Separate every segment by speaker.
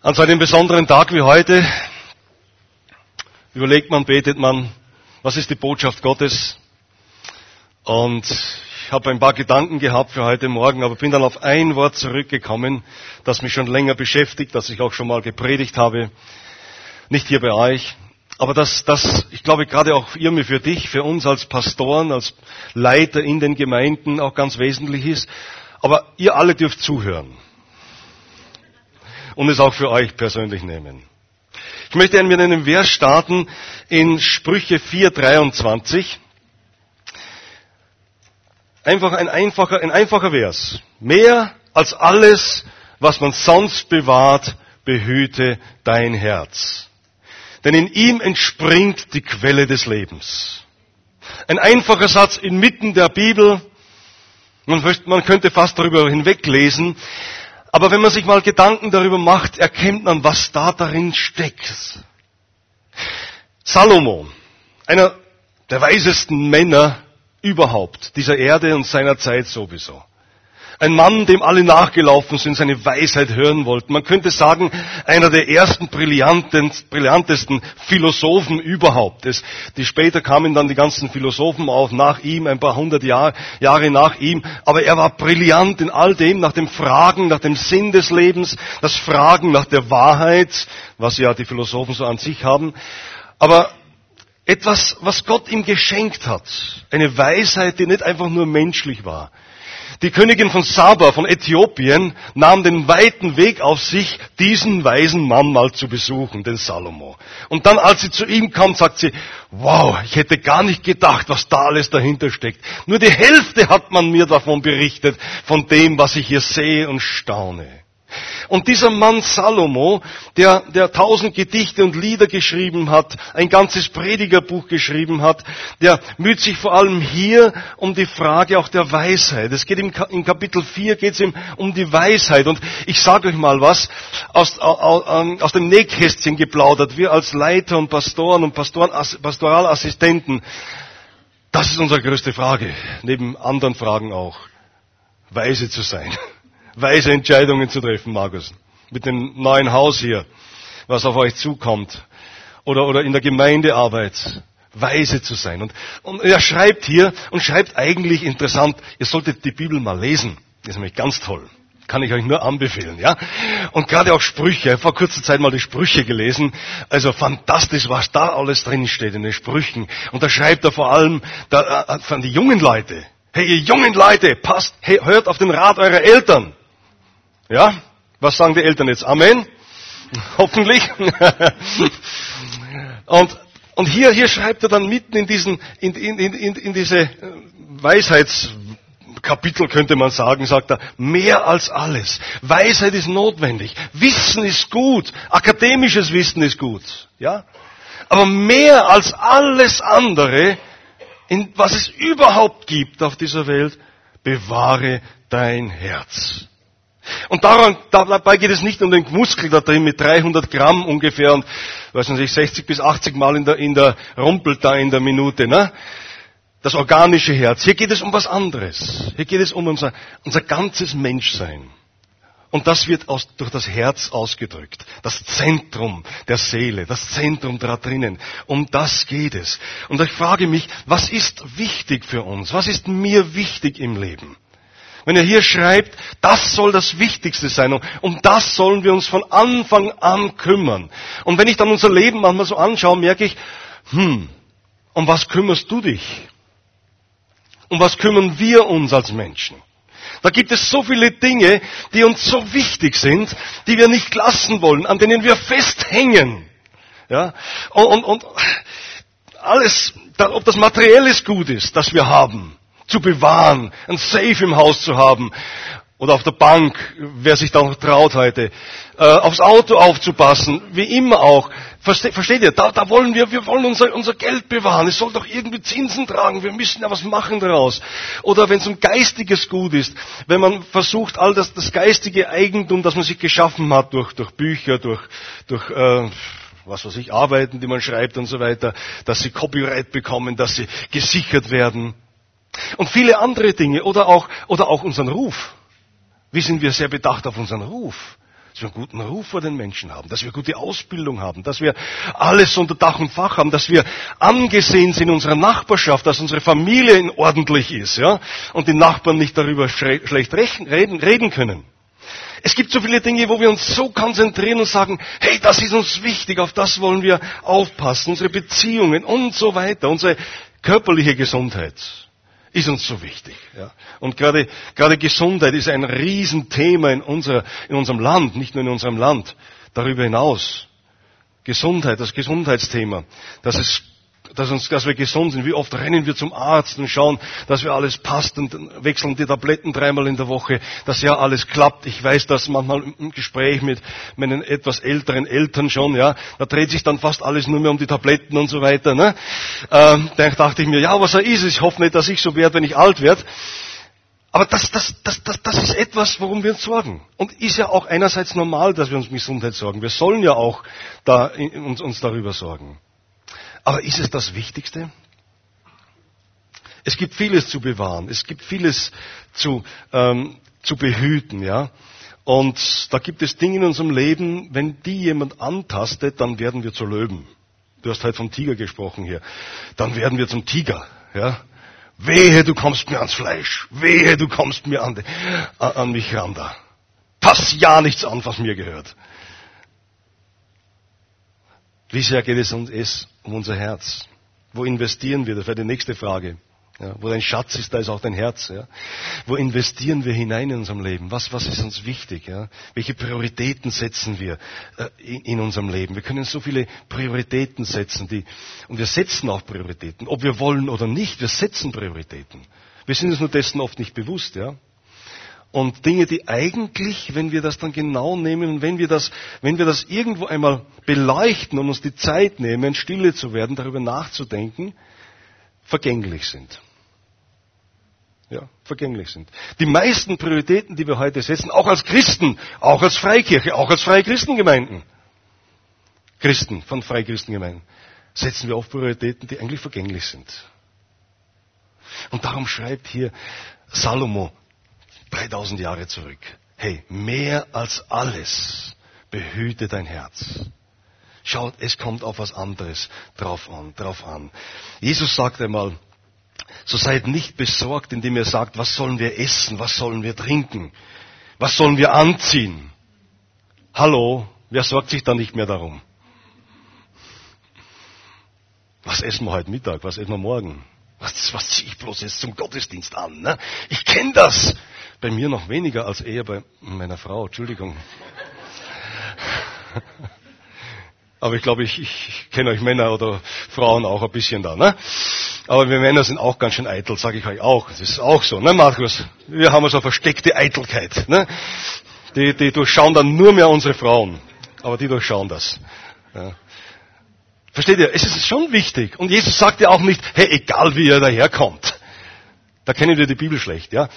Speaker 1: An so einem besonderen Tag wie heute überlegt man, betet man, was ist die Botschaft Gottes? Und ich habe ein paar Gedanken gehabt für heute Morgen, aber bin dann auf ein Wort zurückgekommen, das mich schon länger beschäftigt, das ich auch schon mal gepredigt habe. Nicht hier bei euch, aber das, das, ich glaube gerade auch Irme für dich, für uns als Pastoren, als Leiter in den Gemeinden auch ganz wesentlich ist. Aber ihr alle dürft zuhören und es auch für euch persönlich nehmen. Ich möchte mit einem Vers starten in Sprüche 4,23. Einfach ein einfacher, ein einfacher Vers. Mehr als alles, was man sonst bewahrt, behüte dein Herz. Denn in ihm entspringt die Quelle des Lebens. Ein einfacher Satz inmitten der Bibel. Man könnte fast darüber hinweglesen. Aber wenn man sich mal Gedanken darüber macht, erkennt man, was da darin steckt. Salomo, einer der weisesten Männer überhaupt dieser Erde und seiner Zeit sowieso. Ein Mann, dem alle nachgelaufen sind, seine Weisheit hören wollten. Man könnte sagen, einer der ersten brillantesten Philosophen überhaupt. Es, die später kamen dann die ganzen Philosophen auf, nach ihm, ein paar hundert Jahr, Jahre nach ihm. Aber er war brillant in all dem, nach dem Fragen, nach dem Sinn des Lebens, das Fragen nach der Wahrheit, was ja die Philosophen so an sich haben. Aber etwas, was Gott ihm geschenkt hat. Eine Weisheit, die nicht einfach nur menschlich war die Königin von Saba von Äthiopien nahm den weiten Weg auf sich, diesen weisen Mann mal zu besuchen, den Salomo. Und dann, als sie zu ihm kam, sagt sie, wow, ich hätte gar nicht gedacht, was da alles dahinter steckt. Nur die Hälfte hat man mir davon berichtet, von dem, was ich hier sehe und staune. Und dieser Mann Salomo, der, der tausend Gedichte und Lieder geschrieben hat, ein ganzes Predigerbuch geschrieben hat, der müht sich vor allem hier um die Frage auch der Weisheit. Es geht im, in Kapitel 4 geht es ihm um die Weisheit. Und ich sage euch mal was, aus, aus dem Nähkästchen geplaudert. Wir als Leiter und Pastoren und Pastoren, Pastoralassistenten, das ist unsere größte Frage, neben anderen Fragen auch, weise zu sein weise Entscheidungen zu treffen, Markus. Mit dem neuen Haus hier, was auf euch zukommt. Oder, oder in der Gemeindearbeit. Weise zu sein. Und, und er schreibt hier und schreibt eigentlich interessant, ihr solltet die Bibel mal lesen. Das ist nämlich ganz toll. Kann ich euch nur anbefehlen, ja? Und gerade auch Sprüche. Vor kurzer Zeit mal die Sprüche gelesen. Also fantastisch, was da alles drin steht in den Sprüchen. Und da schreibt er vor allem da, äh, von die jungen Leute. Hey, ihr jungen Leute, passt, hey, hört auf den Rat eurer Eltern. Ja? Was sagen die Eltern jetzt? Amen? Hoffentlich. und, und hier, hier schreibt er dann mitten in diesen, in, in, in, in diese Weisheitskapitel könnte man sagen, sagt er, mehr als alles. Weisheit ist notwendig. Wissen ist gut. Akademisches Wissen ist gut. Ja? Aber mehr als alles andere, in, was es überhaupt gibt auf dieser Welt, bewahre dein Herz. Und daran, dabei geht es nicht um den Muskel da drin mit 300 Gramm ungefähr und, weiß nicht, 60 bis 80 Mal in der, in der rumpelt da in der Minute, ne? Das organische Herz. Hier geht es um was anderes. Hier geht es um unser, unser ganzes Menschsein. Und das wird aus, durch das Herz ausgedrückt. Das Zentrum der Seele, das Zentrum da drinnen. Um das geht es. Und ich frage mich, was ist wichtig für uns? Was ist mir wichtig im Leben? Wenn er hier schreibt, das soll das Wichtigste sein und um das sollen wir uns von Anfang an kümmern. Und wenn ich dann unser Leben manchmal so anschaue, merke ich, hm, um was kümmerst du dich? Um was kümmern wir uns als Menschen? Da gibt es so viele Dinge, die uns so wichtig sind, die wir nicht lassen wollen, an denen wir festhängen. Ja? Und, und, und alles, ob das materielles Gut ist, das wir haben, zu bewahren, ein Safe im Haus zu haben oder auf der Bank, wer sich da noch traut heute, äh, aufs Auto aufzupassen, wie immer auch. Verste, versteht ihr? Da, da wollen wir, wir wollen unser, unser Geld bewahren. Es soll doch irgendwie Zinsen tragen. Wir müssen ja was machen daraus. Oder wenn es um geistiges Gut ist, wenn man versucht, all das, das geistige Eigentum, das man sich geschaffen hat durch, durch Bücher, durch, durch äh, was weiß ich, Arbeiten, die man schreibt und so weiter, dass sie Copyright bekommen, dass sie gesichert werden. Und viele andere Dinge oder auch, oder auch unseren Ruf. Wie sind wir sehr bedacht auf unseren Ruf? dass wir einen guten Ruf vor den Menschen haben, dass wir gute Ausbildung haben, dass wir alles unter Dach und Fach haben, dass wir angesehen sind in unserer Nachbarschaft, dass unsere Familie ordentlich ist, ja, und die Nachbarn nicht darüber schlecht reden, reden können. Es gibt so viele Dinge, wo wir uns so konzentrieren und sagen, hey, das ist uns wichtig, auf das wollen wir aufpassen, unsere Beziehungen und so weiter, unsere körperliche Gesundheit ist uns so wichtig. Ja. Und gerade, gerade Gesundheit ist ein Riesenthema in, unserer, in unserem Land, nicht nur in unserem Land, darüber hinaus. Gesundheit, das Gesundheitsthema, das ist dass, uns, dass wir gesund sind. Wie oft rennen wir zum Arzt und schauen, dass wir alles passt und wechseln die Tabletten dreimal in der Woche, dass ja alles klappt. Ich weiß das manchmal im Gespräch mit meinen etwas älteren Eltern schon, ja, da dreht sich dann fast alles nur mehr um die Tabletten und so weiter. Ne? Ähm, da dachte ich mir, ja, was er ist, ich hoffe nicht, dass ich so werde, wenn ich alt werde. Aber das, das, das, das, das ist etwas, worum wir uns sorgen. Und ist ja auch einerseits normal, dass wir uns um Gesundheit sorgen. Wir sollen ja auch da, uns, uns darüber sorgen. Aber ist es das Wichtigste? Es gibt vieles zu bewahren, es gibt vieles zu, ähm, zu behüten, ja. Und da gibt es Dinge in unserem Leben, wenn die jemand antastet, dann werden wir zu Löwen. Du hast halt vom Tiger gesprochen hier. Dann werden wir zum Tiger, ja. Wehe, du kommst mir ans Fleisch. Wehe, du kommst mir an, an mich ran da. Pass ja nichts an, was mir gehört. Wie sehr geht es uns um unser Herz? Wo investieren wir? Das wäre die nächste Frage. Ja, wo dein Schatz ist, da ist auch dein Herz. Ja. Wo investieren wir hinein in unserem Leben? Was, was ist uns wichtig? Ja? Welche Prioritäten setzen wir äh, in, in, unserem Leben? Wir können so viele Prioritäten setzen, die, und wir setzen auch Prioritäten, ob wir wollen oder nicht. Wir setzen Prioritäten. Wir sind uns nur dessen oft nicht bewusst. Ja. Und Dinge, die eigentlich, wenn wir das dann genau nehmen und wenn wir das, wenn wir das irgendwo einmal beleuchten und uns die Zeit nehmen, stille zu werden, darüber nachzudenken, vergänglich sind. Ja, vergänglich sind. Die meisten Prioritäten, die wir heute setzen, auch als Christen, auch als Freikirche, auch als freie Christengemeinden, Christen von Freikristengemeinden, setzen wir auf Prioritäten, die eigentlich vergänglich sind. Und darum schreibt hier Salomo, 3000 Jahre zurück. Hey, mehr als alles behüte dein Herz. Schaut, es kommt auf was anderes drauf an, drauf an. Jesus sagt einmal, so seid nicht besorgt, indem ihr sagt, was sollen wir essen, was sollen wir trinken, was sollen wir anziehen. Hallo, wer sorgt sich da nicht mehr darum? Was essen wir heute Mittag, was essen wir morgen? Was, was ziehe ich bloß jetzt zum Gottesdienst an? Ne? Ich kenne das. Bei mir noch weniger als eher bei meiner Frau. Entschuldigung. Aber ich glaube, ich, ich kenne euch Männer oder Frauen auch ein bisschen da. Ne? Aber wir Männer sind auch ganz schön eitel, sage ich euch auch. Das ist auch so, ne Markus? Wir haben so also versteckte Eitelkeit. Ne? Die, die durchschauen dann nur mehr unsere Frauen. Aber die durchschauen das. Ja. Versteht ihr? Es ist schon wichtig. Und Jesus sagt ja auch nicht, hey, egal wie ihr daherkommt. Da kennen wir die Bibel schlecht, ja.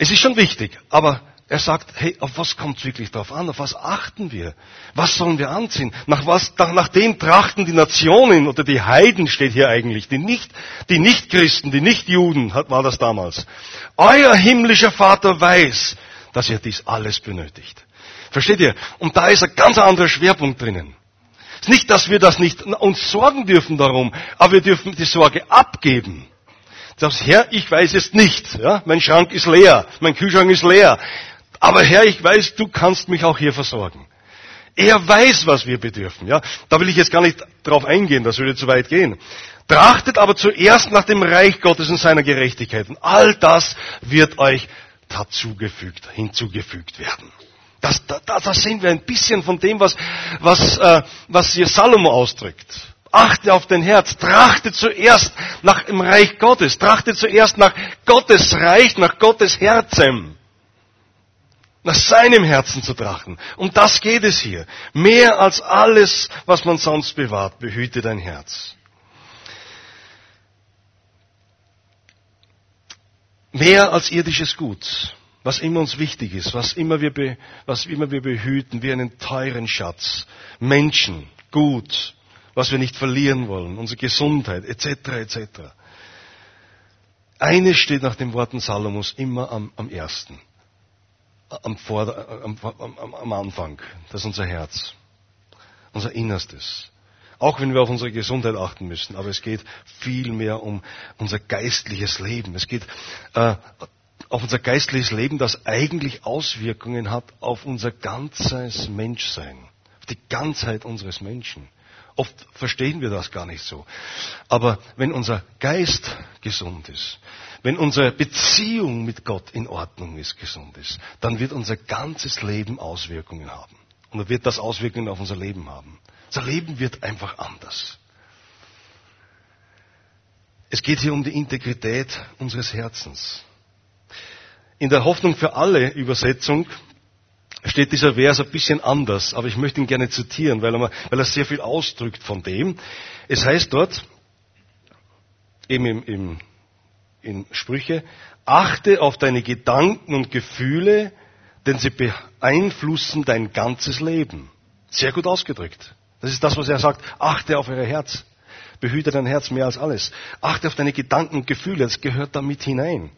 Speaker 1: Es ist schon wichtig, aber er sagt, hey, auf was kommt es wirklich drauf an? Auf was achten wir? Was sollen wir anziehen? Nach was, nach, nach dem trachten die Nationen oder die Heiden steht hier eigentlich, die nicht, die Nicht-Christen, die Nicht-Juden, war das damals. Euer himmlischer Vater weiß, dass ihr dies alles benötigt. Versteht ihr? Und da ist ein ganz anderer Schwerpunkt drinnen. Es ist nicht, dass wir das nicht uns sorgen dürfen darum, aber wir dürfen die Sorge abgeben. Das Herr, ich weiß es nicht. Ja? Mein Schrank ist leer, mein Kühlschrank ist leer. Aber Herr, ich weiß, du kannst mich auch hier versorgen. Er weiß, was wir bedürfen. Ja? Da will ich jetzt gar nicht drauf eingehen, das würde zu weit gehen. Trachtet aber zuerst nach dem Reich Gottes und seiner Gerechtigkeit. Und all das wird euch dazugefügt, hinzugefügt werden. Das, da, da sehen wir ein bisschen von dem, was, was, äh, was hier Salomo ausdrückt. Achte auf dein Herz, trachte zuerst nach dem Reich Gottes, trachte zuerst nach Gottes Reich, nach Gottes Herzen. Nach seinem Herzen zu trachten. Um das geht es hier. Mehr als alles, was man sonst bewahrt, behüte dein Herz. Mehr als irdisches Gut was immer uns wichtig ist, was immer wir, was immer wir behüten, wie einen teuren Schatz. Menschen, Gut, was wir nicht verlieren wollen, unsere Gesundheit, etc., etc. Eines steht nach den Worten Salomos immer am, am ersten. am, Vorder-, am, am, am Anfang. Das ist unser Herz. Unser Innerstes. Auch wenn wir auf unsere Gesundheit achten müssen. Aber es geht viel mehr um unser geistliches Leben. Es geht äh, auf unser geistliches Leben, das eigentlich Auswirkungen hat auf unser ganzes Menschsein. Auf die Ganzheit unseres Menschen. Oft verstehen wir das gar nicht so. Aber wenn unser Geist gesund ist, wenn unsere Beziehung mit Gott in Ordnung ist, gesund ist, dann wird unser ganzes Leben Auswirkungen haben. Und dann wird das Auswirkungen auf unser Leben haben. Unser Leben wird einfach anders. Es geht hier um die Integrität unseres Herzens. In der Hoffnung für alle Übersetzung steht dieser Vers ein bisschen anders, aber ich möchte ihn gerne zitieren, weil er, weil er sehr viel ausdrückt von dem. Es heißt dort, eben im, im, in Sprüche, achte auf deine Gedanken und Gefühle, denn sie beeinflussen dein ganzes Leben. Sehr gut ausgedrückt. Das ist das, was er sagt. Achte auf euer Herz. Behüte dein Herz mehr als alles. Achte auf deine Gedanken und Gefühle. Das gehört da mit hinein.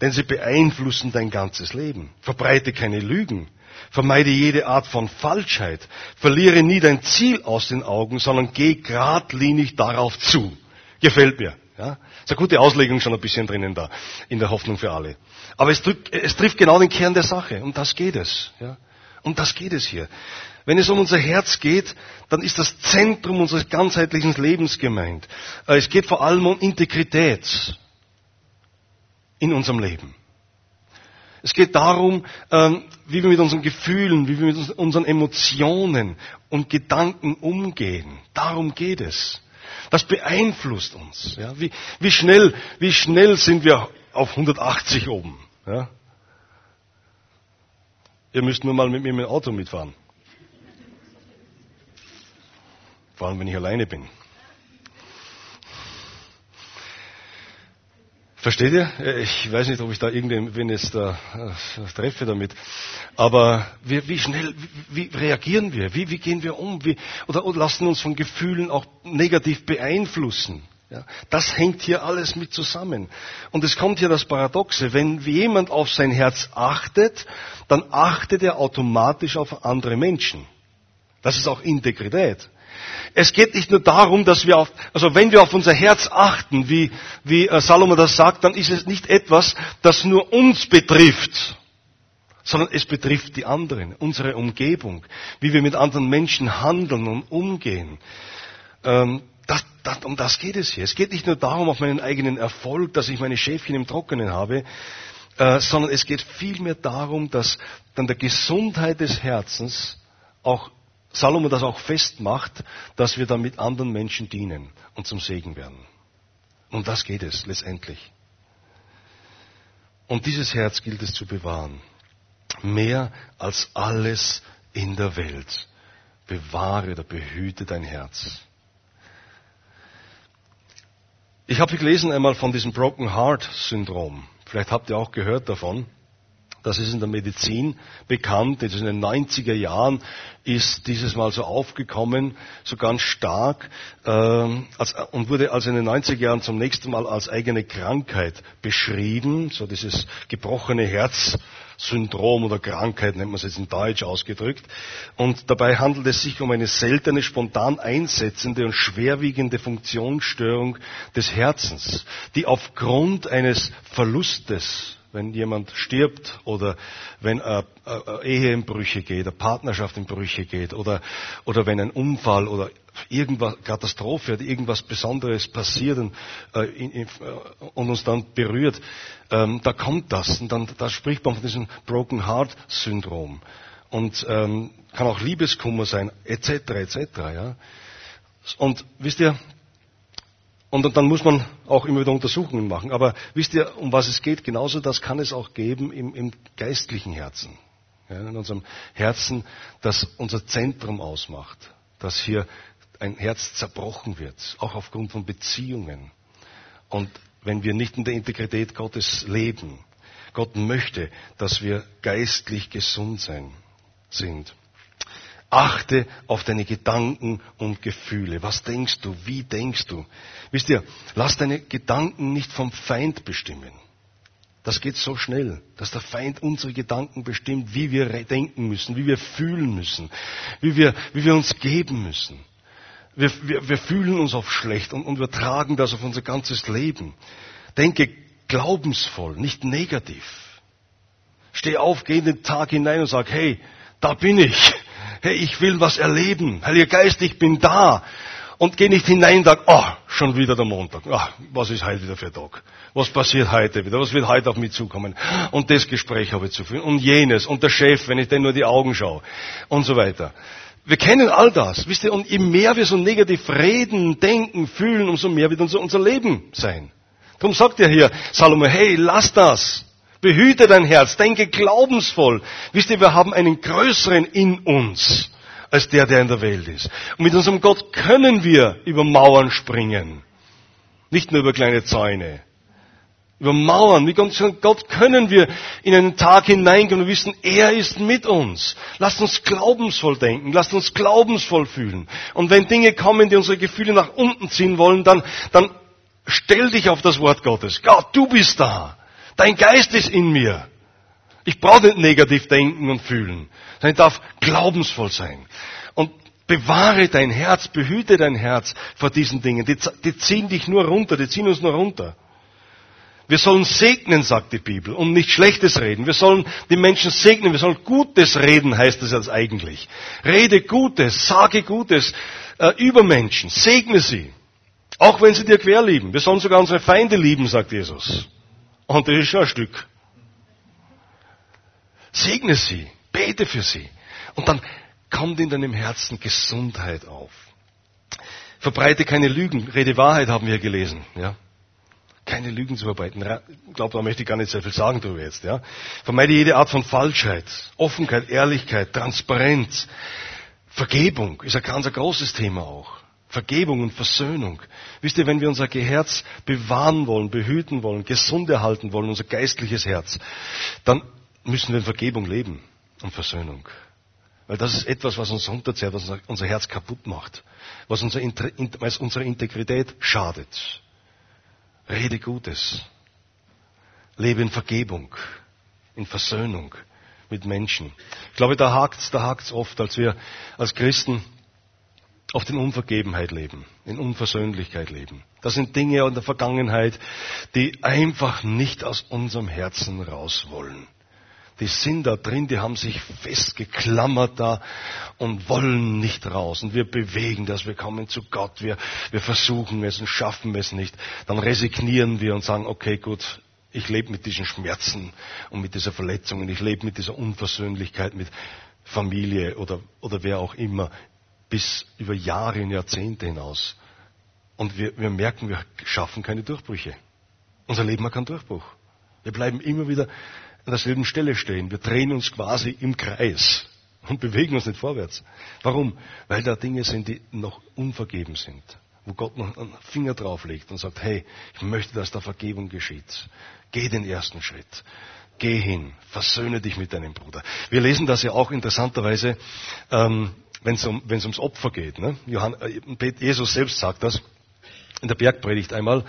Speaker 1: Denn sie beeinflussen dein ganzes Leben. Verbreite keine Lügen. Vermeide jede Art von Falschheit. Verliere nie dein Ziel aus den Augen, sondern geh geradlinig darauf zu. Gefällt mir. Ja? Ist eine gute Auslegung schon ein bisschen drinnen da, in der Hoffnung für alle. Aber es, trifft, es trifft genau den Kern der Sache. Um das geht es. Ja? Um das geht es hier. Wenn es um unser Herz geht, dann ist das Zentrum unseres ganzheitlichen Lebens gemeint. Äh, es geht vor allem um Integrität in unserem Leben. Es geht darum, ähm, wie wir mit unseren Gefühlen, wie wir mit unseren Emotionen und Gedanken umgehen. Darum geht es. Das beeinflusst uns. Ja? Wie, wie, schnell, wie schnell sind wir auf 180 oben? Ja? Ihr müsst nur mal mit mir mit dem Auto mitfahren. Vor allem, wenn ich alleine bin. Versteht ihr? Ich weiß nicht, ob ich da irgendwen jetzt da äh, treffe damit. Aber wie, wie schnell, wie, wie, reagieren wir? Wie, wie gehen wir um? Wie, oder, oder, lassen uns von Gefühlen auch negativ beeinflussen? Ja, das hängt hier alles mit zusammen. Und es kommt hier das Paradoxe. Wenn jemand auf sein Herz achtet, dann achtet er automatisch auf andere Menschen. Das ist auch Integrität. Es geht nicht nur darum, dass wir auf, also wenn wir auf unser Herz achten, wie, wie äh, Salomon das sagt, dann ist es nicht etwas, das nur uns betrifft, sondern es betrifft die anderen, unsere Umgebung, wie wir mit anderen Menschen handeln und umgehen. Ähm, das, das, um das geht es hier. Es geht nicht nur darum, auf meinen eigenen Erfolg, dass ich meine Schäfchen im Trockenen habe, äh, sondern es geht vielmehr darum, dass dann der Gesundheit des Herzens auch Salomo das auch festmacht, dass wir damit anderen Menschen dienen und zum Segen werden. Um das geht es letztendlich. Und dieses Herz gilt es zu bewahren. Mehr als alles in der Welt. Bewahre oder behüte dein Herz. Ich habe gelesen einmal von diesem Broken Heart Syndrom. Vielleicht habt ihr auch gehört davon. Das ist in der Medizin bekannt. in den 90er Jahren ist dieses Mal so aufgekommen, so ganz stark, äh, als, und wurde also in den 90er Jahren zum nächsten Mal als eigene Krankheit beschrieben. So dieses gebrochene Herzsyndrom oder Krankheit nennt man es jetzt in Deutsch ausgedrückt. Und dabei handelt es sich um eine seltene, spontan einsetzende und schwerwiegende Funktionsstörung des Herzens, die aufgrund eines Verlustes wenn jemand stirbt oder wenn eine Ehe in Brüche geht, eine Partnerschaft in Brüche geht oder, oder wenn ein Unfall oder irgendwas, Katastrophe oder irgendwas Besonderes passiert und, äh, in, in, und uns dann berührt, ähm, da kommt das und dann da spricht man von diesem Broken Heart Syndrom und ähm, kann auch Liebeskummer sein, etc. etc. Ja? Und wisst ihr, und dann muss man auch immer wieder Untersuchungen machen. Aber wisst ihr, um was es geht? Genauso das kann es auch geben im, im geistlichen Herzen. Ja, in unserem Herzen, das unser Zentrum ausmacht. Dass hier ein Herz zerbrochen wird, auch aufgrund von Beziehungen. Und wenn wir nicht in der Integrität Gottes leben, Gott möchte, dass wir geistlich gesund sein, sind. Achte auf deine Gedanken und Gefühle. Was denkst du? Wie denkst du? Wisst ihr, lass deine Gedanken nicht vom Feind bestimmen. Das geht so schnell, dass der Feind unsere Gedanken bestimmt, wie wir denken müssen, wie wir fühlen müssen, wie wir, wie wir uns geben müssen. Wir, wir, wir fühlen uns oft schlecht und, und wir tragen das auf unser ganzes Leben. Denke glaubensvoll, nicht negativ. Steh auf, geh in den Tag hinein und sag, hey, da bin ich. Hey, ich will was erleben. Heiliger Geist, ich bin da. Und geh nicht hinein und sag, oh, schon wieder der Montag. Ach, was ist heute wieder für Tag? Was passiert heute wieder? Was wird heute auf mich zukommen? Und das Gespräch habe ich zu führen. Und jenes. Und der Chef, wenn ich denn nur die Augen schaue. Und so weiter. Wir kennen all das. Wisst ihr, und je mehr wir so negativ reden, denken, fühlen, umso mehr wird unser, unser Leben sein. Darum sagt er hier, Salomo, hey, lass das. Behüte dein Herz, denke glaubensvoll. Wisst ihr, wir haben einen größeren in uns als der, der in der Welt ist. Und mit unserem Gott können wir über Mauern springen. Nicht nur über kleine Zäune. Über Mauern. Mit unserem Gott können wir in einen Tag hineingehen und wissen, er ist mit uns. Lasst uns glaubensvoll denken. Lasst uns glaubensvoll fühlen. Und wenn Dinge kommen, die unsere Gefühle nach unten ziehen wollen, dann, dann stell dich auf das Wort Gottes. Gott, du bist da. Dein Geist ist in mir. Ich brauche nicht negativ denken und fühlen, sondern ich darf glaubensvoll sein. Und bewahre dein Herz, behüte dein Herz vor diesen Dingen. Die, die ziehen dich nur runter, die ziehen uns nur runter. Wir sollen segnen, sagt die Bibel, und nicht Schlechtes reden. Wir sollen die Menschen segnen, wir sollen Gutes reden, heißt es jetzt eigentlich. Rede Gutes, sage Gutes äh, über Menschen, segne sie. Auch wenn sie dir quer lieben. Wir sollen sogar unsere Feinde lieben, sagt Jesus. Und das ist schon ein Stück. Segne sie, bete für sie. Und dann kommt in deinem Herzen Gesundheit auf. Verbreite keine Lügen, rede Wahrheit, haben wir gelesen. Ja? Keine Lügen zu verbreiten. Ich glaube, da möchte ich gar nicht sehr viel sagen darüber jetzt. Ja? Vermeide jede Art von Falschheit, Offenheit, Ehrlichkeit, Transparenz. Vergebung ist ein ganz ein großes Thema auch. Vergebung und Versöhnung. Wisst ihr, wenn wir unser Herz bewahren wollen, behüten wollen, gesund erhalten wollen, unser geistliches Herz, dann müssen wir in Vergebung leben und Versöhnung. Weil das ist etwas, was uns runterzerrt, was unser Herz kaputt macht, was, unser, was unserer Integrität schadet. Rede Gutes. Lebe in Vergebung, in Versöhnung mit Menschen. Ich glaube, da hakt's, da hakt's oft, als wir als Christen oft in Unvergebenheit leben, in Unversöhnlichkeit leben. Das sind Dinge in der Vergangenheit, die einfach nicht aus unserem Herzen raus wollen die sind da drin, die haben sich festgeklammert da und wollen nicht raus. Und wir bewegen das, wir kommen zu Gott, wir, wir versuchen es und schaffen es nicht. Dann resignieren wir und sagen, okay, gut, ich lebe mit diesen Schmerzen und mit dieser Verletzung und ich lebe mit dieser Unversöhnlichkeit mit Familie oder, oder wer auch immer bis über Jahre und Jahrzehnte hinaus. Und wir, wir merken, wir schaffen keine Durchbrüche. Unser Leben hat keinen Durchbruch. Wir bleiben immer wieder an derselben Stelle stehen. Wir drehen uns quasi im Kreis und bewegen uns nicht vorwärts. Warum? Weil da Dinge sind, die noch unvergeben sind. Wo Gott noch einen Finger drauflegt und sagt, hey, ich möchte, dass da Vergebung geschieht. Geh den ersten Schritt. Geh hin, versöhne dich mit deinem Bruder. Wir lesen das ja auch interessanterweise, ähm, wenn es um, ums Opfer geht. Ne? Johann, äh, Jesus selbst sagt das in der Bergpredigt einmal.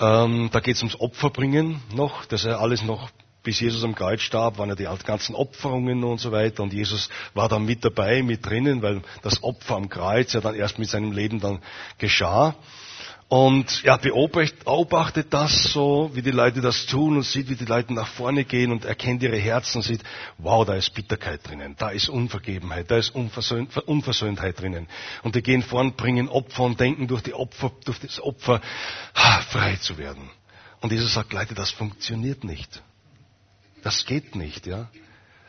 Speaker 1: Ähm, da geht es ums Opferbringen noch, dass er alles noch bis Jesus am Kreuz starb, waren ja die ganzen Opferungen und so weiter. Und Jesus war da mit dabei, mit drinnen, weil das Opfer am Kreuz ja dann erst mit seinem Leben dann geschah. Und er beobachtet das so, wie die Leute das tun und sieht, wie die Leute nach vorne gehen und erkennt ihre Herzen und sieht, wow, da ist Bitterkeit drinnen, da ist Unvergebenheit, da ist Unversöhnt, Unversöhntheit drinnen. Und die gehen vorn, bringen Opfer und denken durch, die Opfer, durch das Opfer frei zu werden. Und Jesus sagt, Leute, das funktioniert nicht. Das geht nicht, ja.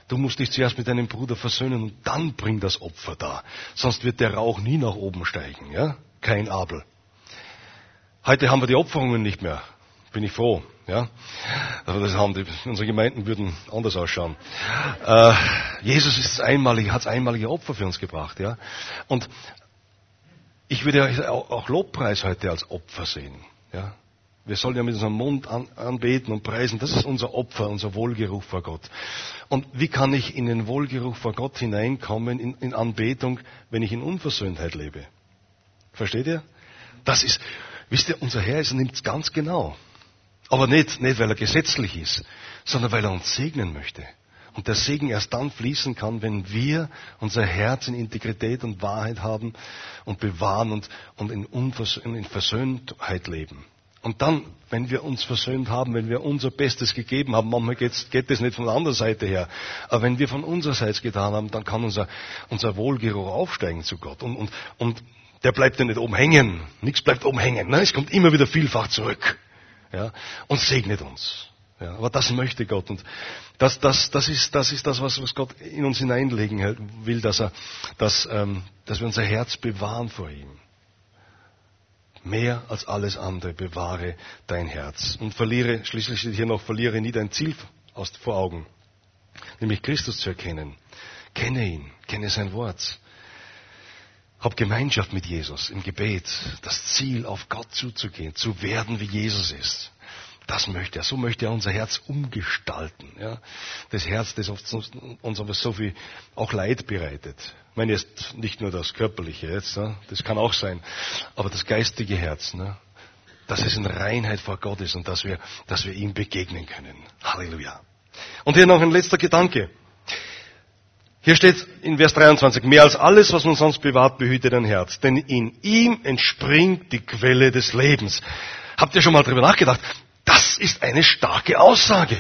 Speaker 1: Du musst dich zuerst mit deinem Bruder versöhnen und dann bring das Opfer da. Sonst wird der Rauch nie nach oben steigen, ja. Kein Abel. Heute haben wir die Opferungen nicht mehr. Bin ich froh, ja. Also das haben die, unsere Gemeinden würden anders ausschauen. Äh, Jesus ist einmalig, hat einmalige Opfer für uns gebracht, ja. Und ich würde auch Lobpreis heute als Opfer sehen, ja. Wir sollen ja mit unserem Mund an, anbeten und preisen. Das ist unser Opfer, unser Wohlgeruch vor Gott. Und wie kann ich in den Wohlgeruch vor Gott hineinkommen, in, in Anbetung, wenn ich in Unversöhntheit lebe? Versteht ihr? Das ist, wisst ihr, unser Herr nimmt es ganz genau. Aber nicht, nicht, weil er gesetzlich ist, sondern weil er uns segnen möchte. Und der Segen erst dann fließen kann, wenn wir unser Herz in Integrität und Wahrheit haben und bewahren und, und in, Unvers in Versöhntheit leben. Und dann, wenn wir uns versöhnt haben, wenn wir unser Bestes gegeben haben, manchmal geht es nicht von der anderen Seite her, aber wenn wir von unsererseits getan haben, dann kann unser, unser Wohlgeruch aufsteigen zu Gott. Und, und, und der bleibt ja nicht oben hängen. Nichts bleibt oben hängen. Ne? Es kommt immer wieder vielfach zurück. Ja? Und segnet uns. Ja, aber das möchte Gott. Und das, das, das, ist, das ist das, was, was Gott in uns hineinlegen will, dass, er, dass, ähm, dass wir unser Herz bewahren vor ihm. Mehr als alles andere bewahre dein Herz. Und verliere, schließlich steht hier noch, verliere nie dein Ziel aus, vor Augen. Nämlich Christus zu erkennen. Kenne ihn, kenne sein Wort. Hab Gemeinschaft mit Jesus im Gebet. Das Ziel, auf Gott zuzugehen, zu werden, wie Jesus ist. Das möchte er. So möchte er unser Herz umgestalten. Ja? Das Herz, das uns aber so viel auch Leid bereitet. Ich meine jetzt nicht nur das körperliche jetzt, ne? das kann auch sein, aber das geistige Herz, ne? dass es in Reinheit vor Gott ist und dass wir, dass wir ihm begegnen können. Halleluja. Und hier noch ein letzter Gedanke. Hier steht in Vers 23, mehr als alles, was man sonst bewahrt, behüte dein Herz, denn in ihm entspringt die Quelle des Lebens. Habt ihr schon mal darüber nachgedacht? Das ist eine starke Aussage.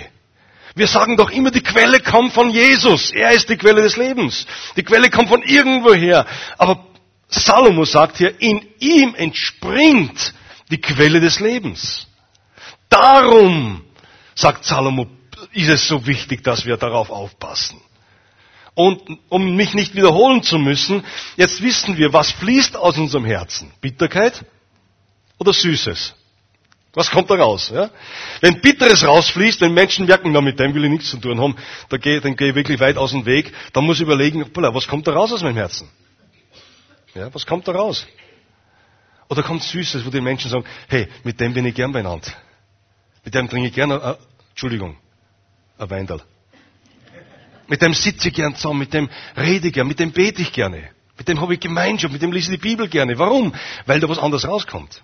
Speaker 1: Wir sagen doch immer, die Quelle kommt von Jesus. Er ist die Quelle des Lebens. Die Quelle kommt von irgendwoher. Aber Salomo sagt hier, in ihm entspringt die Quelle des Lebens. Darum, sagt Salomo, ist es so wichtig, dass wir darauf aufpassen. Und um mich nicht wiederholen zu müssen, jetzt wissen wir, was fließt aus unserem Herzen. Bitterkeit oder Süßes? Was kommt da raus? Ja? Wenn Bitteres rausfließt, wenn Menschen merken, na, mit dem will ich nichts zu tun haben, dann gehe, dann gehe ich wirklich weit aus dem Weg, dann muss ich überlegen, was kommt da raus aus meinem Herzen? Ja, was kommt da raus? Oder kommt Süßes, wo die Menschen sagen, hey, mit dem bin ich gern beieinander. Mit dem trinke ich gern, äh, Entschuldigung, ein Weindal. Mit dem sitze ich gern zusammen, mit dem rede ich gern, mit dem bete ich gerne. Mit dem habe ich Gemeinschaft, mit dem lese ich die Bibel gerne. Warum? Weil da was anderes rauskommt.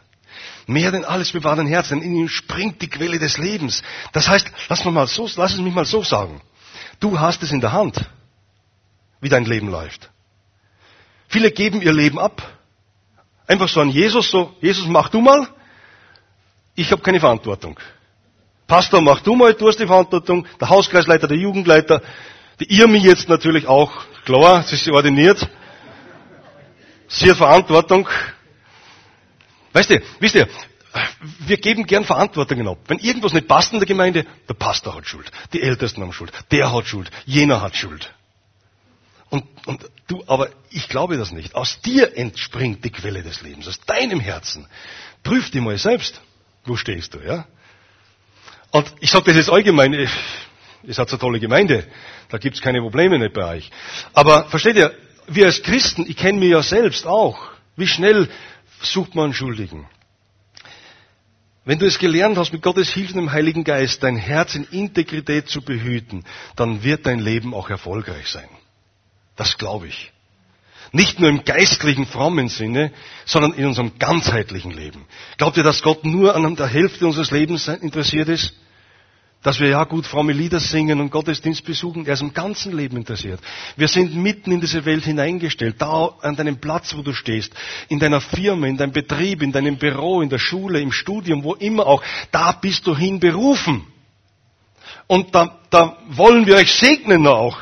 Speaker 1: Mehr denn alles bewahrt dein Herz, denn in ihm springt die Quelle des Lebens. Das heißt, lass, mal so, lass es mich mal so sagen. Du hast es in der Hand, wie dein Leben läuft. Viele geben ihr Leben ab. Einfach so an Jesus, so, Jesus, mach du mal. Ich habe keine Verantwortung. Pastor, mach du mal, du hast die Verantwortung. Der Hauskreisleiter, der Jugendleiter, die Irmi jetzt natürlich auch, klar, sie ist ordiniert. Sie hat Verantwortung. Weißt du, wisst ihr, wir geben gern Verantwortungen ab. Wenn irgendwas nicht passt in der Gemeinde, der Pastor hat Schuld, die Ältesten haben Schuld, der hat Schuld, jener hat Schuld. Und, und du, aber ich glaube das nicht. Aus dir entspringt die Quelle des Lebens, aus deinem Herzen. Prüf dich mal selbst. Wo stehst du, ja? Und ich sage das jetzt allgemein, ihr seid so tolle Gemeinde, da gibt's keine Probleme nicht bei euch. Aber versteht ihr, wir als Christen, ich kenne mich ja selbst auch, wie schnell sucht man Schuldigen. Wenn du es gelernt hast, mit Gottes Hilfe und dem Heiligen Geist dein Herz in Integrität zu behüten, dann wird dein Leben auch erfolgreich sein. Das glaube ich. Nicht nur im geistlichen, frommen Sinne, sondern in unserem ganzheitlichen Leben. Glaubt ihr, dass Gott nur an der Hälfte unseres Lebens interessiert ist? Dass wir ja gut fromme Lieder singen und Gottesdienst besuchen. Er ist im ganzen Leben interessiert. Wir sind mitten in diese Welt hineingestellt, da an deinem Platz, wo du stehst, in deiner Firma, in deinem Betrieb, in deinem Büro, in der Schule, im Studium, wo immer auch. Da bist du hin berufen. Und da, da wollen wir euch segnen auch.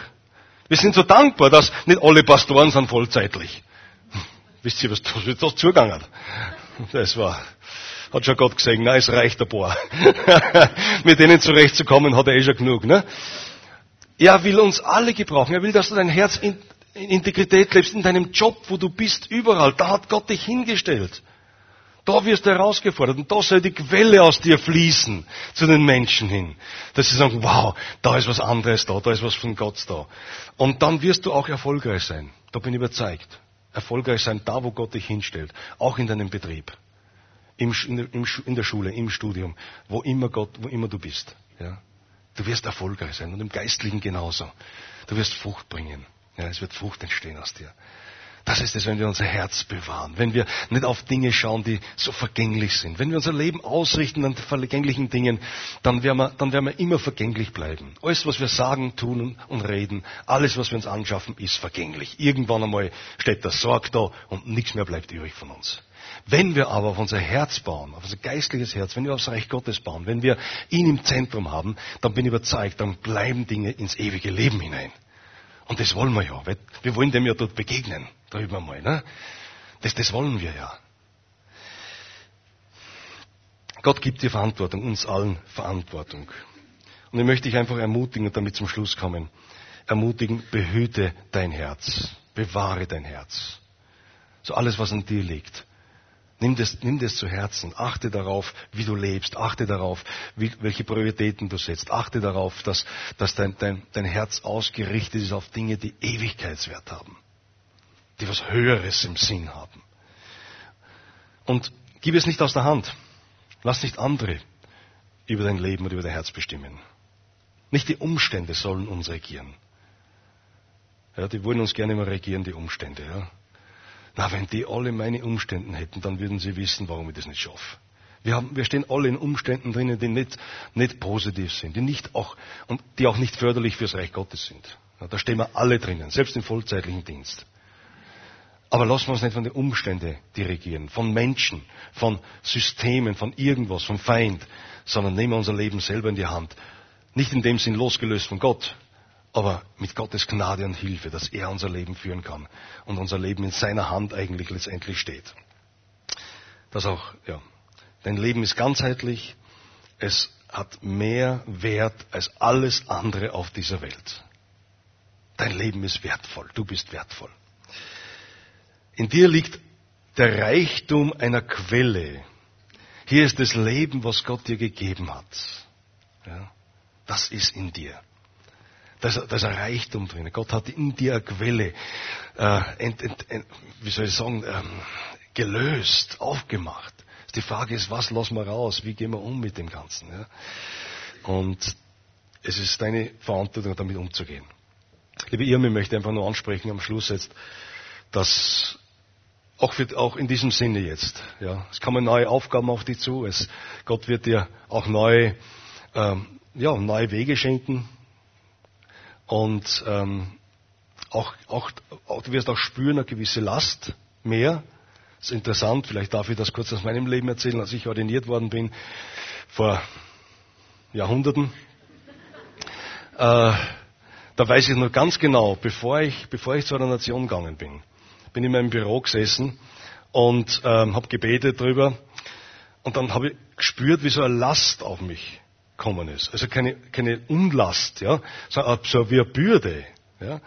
Speaker 1: Wir sind so dankbar, dass nicht alle Pastoren sind vollzeitlich. Wisst ihr, was da zugegangen hat? Das war hat schon Gott gesehen, na, es reicht ein paar. Mit denen zurechtzukommen, hat er eh schon genug. Ne? Er will uns alle gebrauchen. Er will, dass du dein Herz in, in Integrität lebst, in deinem Job, wo du bist, überall. Da hat Gott dich hingestellt. Da wirst du herausgefordert und da soll die Quelle aus dir fließen zu den Menschen hin. Dass sie sagen, wow, da ist was anderes da, da ist was von Gott da. Und dann wirst du auch erfolgreich sein. Da bin ich überzeugt. Erfolgreich sein da, wo Gott dich hinstellt. Auch in deinem Betrieb im, im, in der Schule, im Studium, wo immer Gott, wo immer du bist. Ja? Du wirst erfolgreich sein und im Geistlichen genauso. Du wirst Frucht bringen. Ja, es wird Frucht entstehen aus dir. Das ist es, wenn wir unser Herz bewahren, wenn wir nicht auf Dinge schauen, die so vergänglich sind. Wenn wir unser Leben ausrichten an vergänglichen Dingen, dann werden, wir, dann werden wir immer vergänglich bleiben. Alles, was wir sagen, tun und reden, alles, was wir uns anschaffen, ist vergänglich. Irgendwann einmal steht der Sorg da und nichts mehr bleibt übrig von uns. Wenn wir aber auf unser Herz bauen, auf unser geistliches Herz, wenn wir aufs Reich Gottes bauen, wenn wir ihn im Zentrum haben, dann bin ich überzeugt, dann bleiben Dinge ins ewige Leben hinein. Und das wollen wir ja. Wir wollen dem ja dort begegnen, drüben einmal. Ne? Das, das wollen wir ja. Gott gibt dir Verantwortung, uns allen Verantwortung. Und ich möchte dich einfach ermutigen und damit zum Schluss kommen. Ermutigen, behüte dein Herz. Bewahre dein Herz. So alles, was an dir liegt. Nimm das, nimm das zu Herzen. Achte darauf, wie du lebst. Achte darauf, wie, welche Prioritäten du setzt. Achte darauf, dass, dass dein, dein, dein Herz ausgerichtet ist auf Dinge, die Ewigkeitswert haben. Die was Höheres im Sinn haben. Und gib es nicht aus der Hand. Lass nicht andere über dein Leben und über dein Herz bestimmen. Nicht die Umstände sollen uns regieren. Ja, die wollen uns gerne immer regieren, die Umstände. Ja. Na, wenn die alle meine Umstände hätten, dann würden sie wissen, warum ich das nicht schaffe. Wir, haben, wir stehen alle in Umständen drinnen, die nicht, nicht positiv sind, die nicht auch, und die auch nicht förderlich fürs Reich Gottes sind. Ja, da stehen wir alle drinnen, selbst im vollzeitlichen Dienst. Aber lassen wir uns nicht von den Umständen dirigieren, von Menschen, von Systemen, von irgendwas, vom Feind, sondern nehmen wir unser Leben selber in die Hand. Nicht in dem Sinn losgelöst von Gott, aber mit Gottes Gnade und Hilfe, dass er unser Leben führen kann und unser Leben in seiner Hand eigentlich letztendlich steht. Das auch, ja. Dein Leben ist ganzheitlich, es hat mehr Wert als alles andere auf dieser Welt. Dein Leben ist wertvoll, du bist wertvoll. In dir liegt der Reichtum einer Quelle. Hier ist das Leben, was Gott dir gegeben hat. Ja, das ist in dir. Da ist, ist ein Reichtum drin. Gott hat in dir eine Quelle, äh, ent, ent, ent, wie soll ich sagen, ähm, gelöst, aufgemacht. Die Frage ist, was lassen wir raus? Wie gehen wir um mit dem Ganzen? Ja? Und es ist deine Verantwortung, damit umzugehen. Liebe Irme, ich möchte einfach nur ansprechen am Schluss jetzt, dass auch, für, auch in diesem Sinne jetzt, ja, es kommen neue Aufgaben auf dich zu. Es, Gott wird dir auch neue, ähm, ja, neue Wege schenken, und ähm, auch, auch, auch, du wirst auch spüren, eine gewisse Last mehr. Das ist interessant, vielleicht darf ich das kurz aus meinem Leben erzählen, als ich ordiniert worden bin, vor Jahrhunderten. Äh, da weiß ich nur ganz genau, bevor ich, bevor ich zu einer Nation gegangen bin, bin in meinem Büro gesessen und ähm, habe gebetet drüber. Und dann habe ich gespürt, wie so eine Last auf mich gekommen ist. Also keine, keine Unlast, ja, sondern so wie eine Bürde. Ja.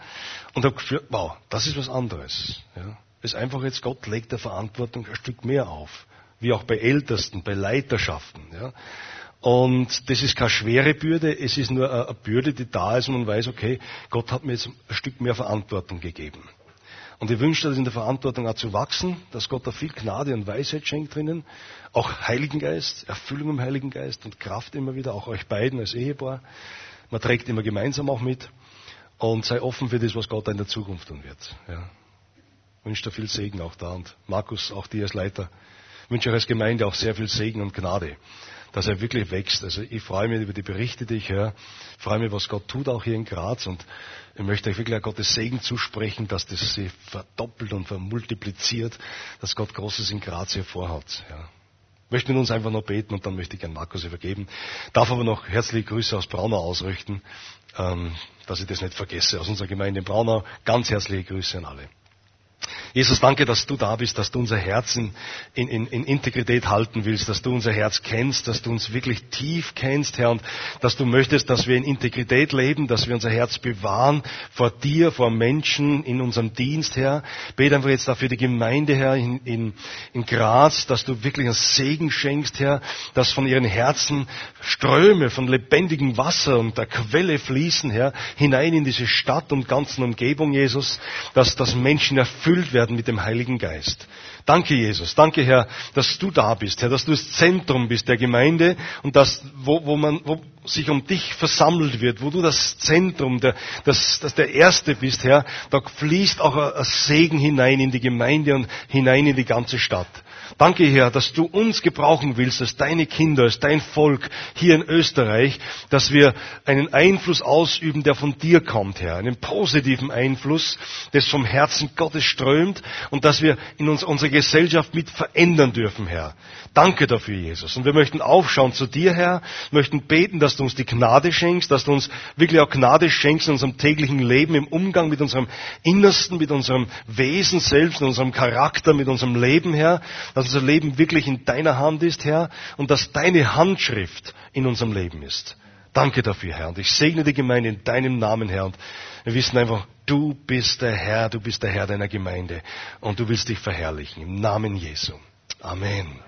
Speaker 1: Und habe gespürt, wow, das ist was anderes. Ja. Ist einfach jetzt, Gott legt der Verantwortung ein Stück mehr auf. Wie auch bei Ältesten, bei Leiterschaften. Ja. Und das ist keine schwere Bürde, es ist nur eine Bürde, die da ist und man weiß, okay, Gott hat mir jetzt ein Stück mehr Verantwortung gegeben. Und ich wünsche das in der Verantwortung auch zu wachsen, dass Gott da viel Gnade und Weisheit schenkt drinnen. Auch Heiligen Geist, Erfüllung im Heiligen Geist und Kraft immer wieder, auch euch beiden als Ehepaar. Man trägt immer gemeinsam auch mit. Und sei offen für das, was Gott da in der Zukunft tun wird. Ja. Ich wünsche dir viel Segen auch da. Und Markus, auch dir als Leiter. Wünsche euch als Gemeinde auch sehr viel Segen und Gnade dass er wirklich wächst. Also ich freue mich über die Berichte, die ich höre. Ich freue mich, was Gott tut auch hier in Graz und ich möchte euch wirklich Gottes Segen zusprechen, dass das sich verdoppelt und vermultipliziert, dass Gott Großes in Graz hier vorhat. Ja. Ich möchte mit uns einfach noch beten und dann möchte ich an Markus übergeben. Darf aber noch herzliche Grüße aus Braunau ausrichten, ähm, dass ich das nicht vergesse. Aus unserer Gemeinde in Braunau ganz herzliche Grüße an alle. Jesus, danke, dass du da bist, dass du unser Herz in, in, in, Integrität halten willst, dass du unser Herz kennst, dass du uns wirklich tief kennst, Herr, und dass du möchtest, dass wir in Integrität leben, dass wir unser Herz bewahren vor dir, vor Menschen, in unserem Dienst, Herr. Bete einfach jetzt dafür die Gemeinde, Herr, in, in, in Graz, dass du wirklich einen Segen schenkst, Herr, dass von ihren Herzen Ströme von lebendigem Wasser und der Quelle fließen, Herr, hinein in diese Stadt und ganzen Umgebung, Jesus, dass, dass Menschen erfüllt werden werden mit dem Heiligen Geist. Danke, Jesus. Danke, Herr, dass du da bist, Herr, dass du das Zentrum bist der Gemeinde und dass, wo, wo man, wo sich um dich versammelt wird, wo du das Zentrum, der, das, das der Erste bist, Herr, da fließt auch ein Segen hinein in die Gemeinde und hinein in die ganze Stadt. Danke, Herr, dass du uns gebrauchen willst, als deine Kinder, als dein Volk hier in Österreich, dass wir einen Einfluss ausüben, der von dir kommt, Herr. Einen positiven Einfluss, der vom Herzen Gottes strömt und dass wir in uns, unsere Gesellschaft mit verändern dürfen, Herr. Danke dafür, Jesus. Und wir möchten aufschauen zu dir, Herr, möchten beten, dass du uns die Gnade schenkst, dass du uns wirklich auch Gnade schenkst in unserem täglichen Leben, im Umgang mit unserem Innersten, mit unserem Wesen selbst, mit unserem Charakter, mit unserem Leben, Herr dass unser Leben wirklich in deiner Hand ist, Herr, und dass deine Handschrift in unserem Leben ist. Danke dafür, Herr. Und ich segne die Gemeinde in deinem Namen, Herr. Und wir wissen einfach, du bist der Herr, du bist der Herr deiner Gemeinde. Und du willst dich verherrlichen. Im Namen Jesu. Amen.